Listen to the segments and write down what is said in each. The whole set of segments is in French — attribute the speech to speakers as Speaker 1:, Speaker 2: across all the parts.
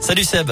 Speaker 1: Salut Seb.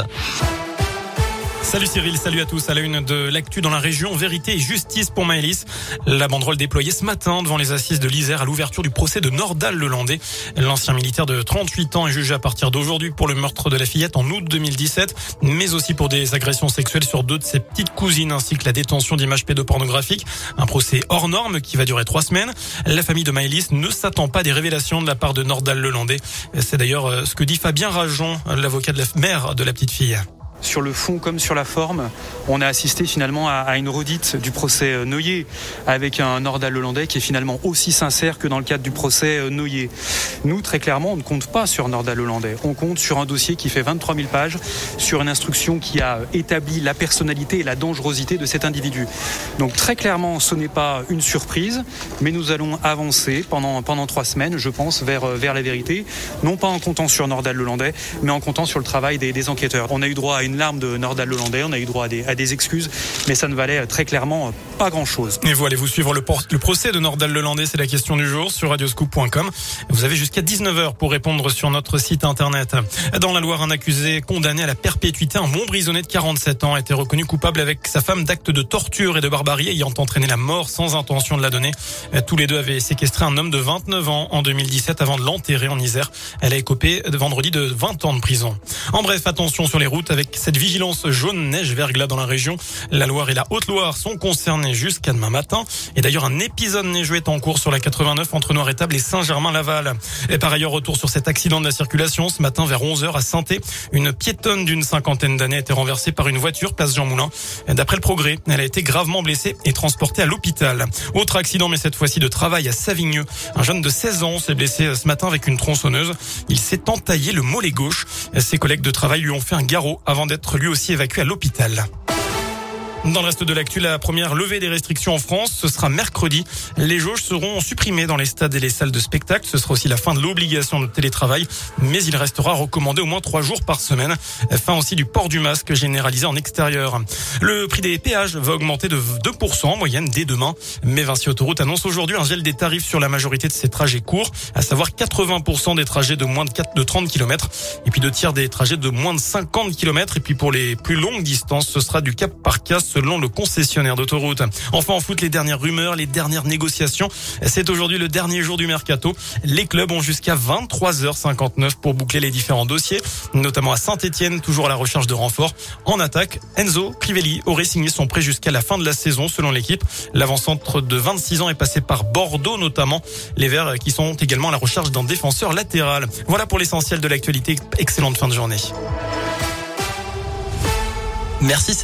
Speaker 2: Salut Cyril, salut à tous. À la une de l'actu dans la région, vérité et justice pour Maëlys. La banderole déployée ce matin devant les assises de l'Isère à l'ouverture du procès de Nordal Lelandais. L'ancien militaire de 38 ans est jugé à partir d'aujourd'hui pour le meurtre de la fillette en août 2017, mais aussi pour des agressions sexuelles sur deux de ses petites cousines ainsi que la détention d'images pédopornographiques. Un procès hors norme qui va durer trois semaines. La famille de Maëlys ne s'attend pas à des révélations de la part de Nordal Lelandais. C'est d'ailleurs euh, ce que dit Fabien Rajon, l'avocat de la mère de la petite fille
Speaker 3: sur le fond comme sur la forme, on a assisté finalement à, une redite du procès euh, Noyer avec un Nordal hollandais qui est finalement aussi sincère que dans le cadre du procès euh, Noyer. Nous, très clairement, on ne compte pas sur Nordal hollandais. On compte sur un dossier qui fait 23 000 pages, sur une instruction qui a établi la personnalité et la dangerosité de cet individu. Donc très clairement, ce n'est pas une surprise, mais nous allons avancer pendant, pendant trois semaines, je pense, vers, euh, vers la vérité. Non pas en comptant sur Nordal hollandais, mais en comptant sur le travail des, des enquêteurs. On a eu droit à une une larme de Nordal Hollandais. On a eu droit à des, à des excuses, mais ça ne valait euh, très clairement euh, pas grand-chose.
Speaker 2: Et vous allez-vous suivre le, le procès de Nordal Lelandais, c'est la question du jour sur radioscoop.com. Vous avez jusqu'à 19h pour répondre sur notre site internet. Dans la Loire, un accusé condamné à la perpétuité, un Montbrisonnais de 47 ans, a été reconnu coupable avec sa femme d'actes de torture et de barbarie ayant entraîné la mort sans intention de la donner. Tous les deux avaient séquestré un homme de 29 ans en 2017 avant de l'enterrer en Isère. Elle a écopé vendredi de 20 ans de prison. En bref, attention sur les routes avec cette vigilance jaune neige verglas dans la région. La Loire et la Haute-Loire sont concernés jusqu'à demain matin. Et d'ailleurs, un épisode neigeux est en cours sur la 89 entre Noir-Étable et Saint-Germain-Laval. Et par ailleurs, retour sur cet accident de la circulation ce matin vers 11h à saint Une piétonne d'une cinquantaine d'années a été renversée par une voiture place Jean Moulin. D'après le progrès, elle a été gravement blessée et transportée à l'hôpital. Autre accident, mais cette fois-ci de travail à Savigneux. Un jeune de 16 ans s'est blessé ce matin avec une tronçonneuse. Il s'est entaillé le mollet gauche. Ses collègues de travail lui ont fait un garrot avant d'être être lui aussi évacué à l'hôpital. Dans le reste de l'actu, la première levée des restrictions en France, ce sera mercredi. Les jauges seront supprimées dans les stades et les salles de spectacle. Ce sera aussi la fin de l'obligation de télétravail, mais il restera recommandé au moins trois jours par semaine. Fin aussi du port du masque généralisé en extérieur. Le prix des péages va augmenter de 2% en moyenne dès demain. Mais Vinci Autoroute annonce aujourd'hui un gel des tarifs sur la majorité de ces trajets courts, à savoir 80% des trajets de moins de 4, de 30 km et puis deux tiers des trajets de moins de 50 km. Et puis pour les plus longues distances, ce sera du cap par cas selon le concessionnaire d'autoroute. Enfin en foot, les dernières rumeurs, les dernières négociations. C'est aujourd'hui le dernier jour du mercato. Les clubs ont jusqu'à 23h59 pour boucler les différents dossiers, notamment à Saint-Etienne, toujours à la recherche de renforts. En attaque, Enzo Crivelli aurait signé son prêt jusqu'à la fin de la saison selon l'équipe. L'avant-centre de 26 ans est passé par Bordeaux notamment. Les Verts qui sont également à la recherche d'un défenseur latéral. Voilà pour l'essentiel de l'actualité. Excellente fin de journée.
Speaker 1: Merci Seb.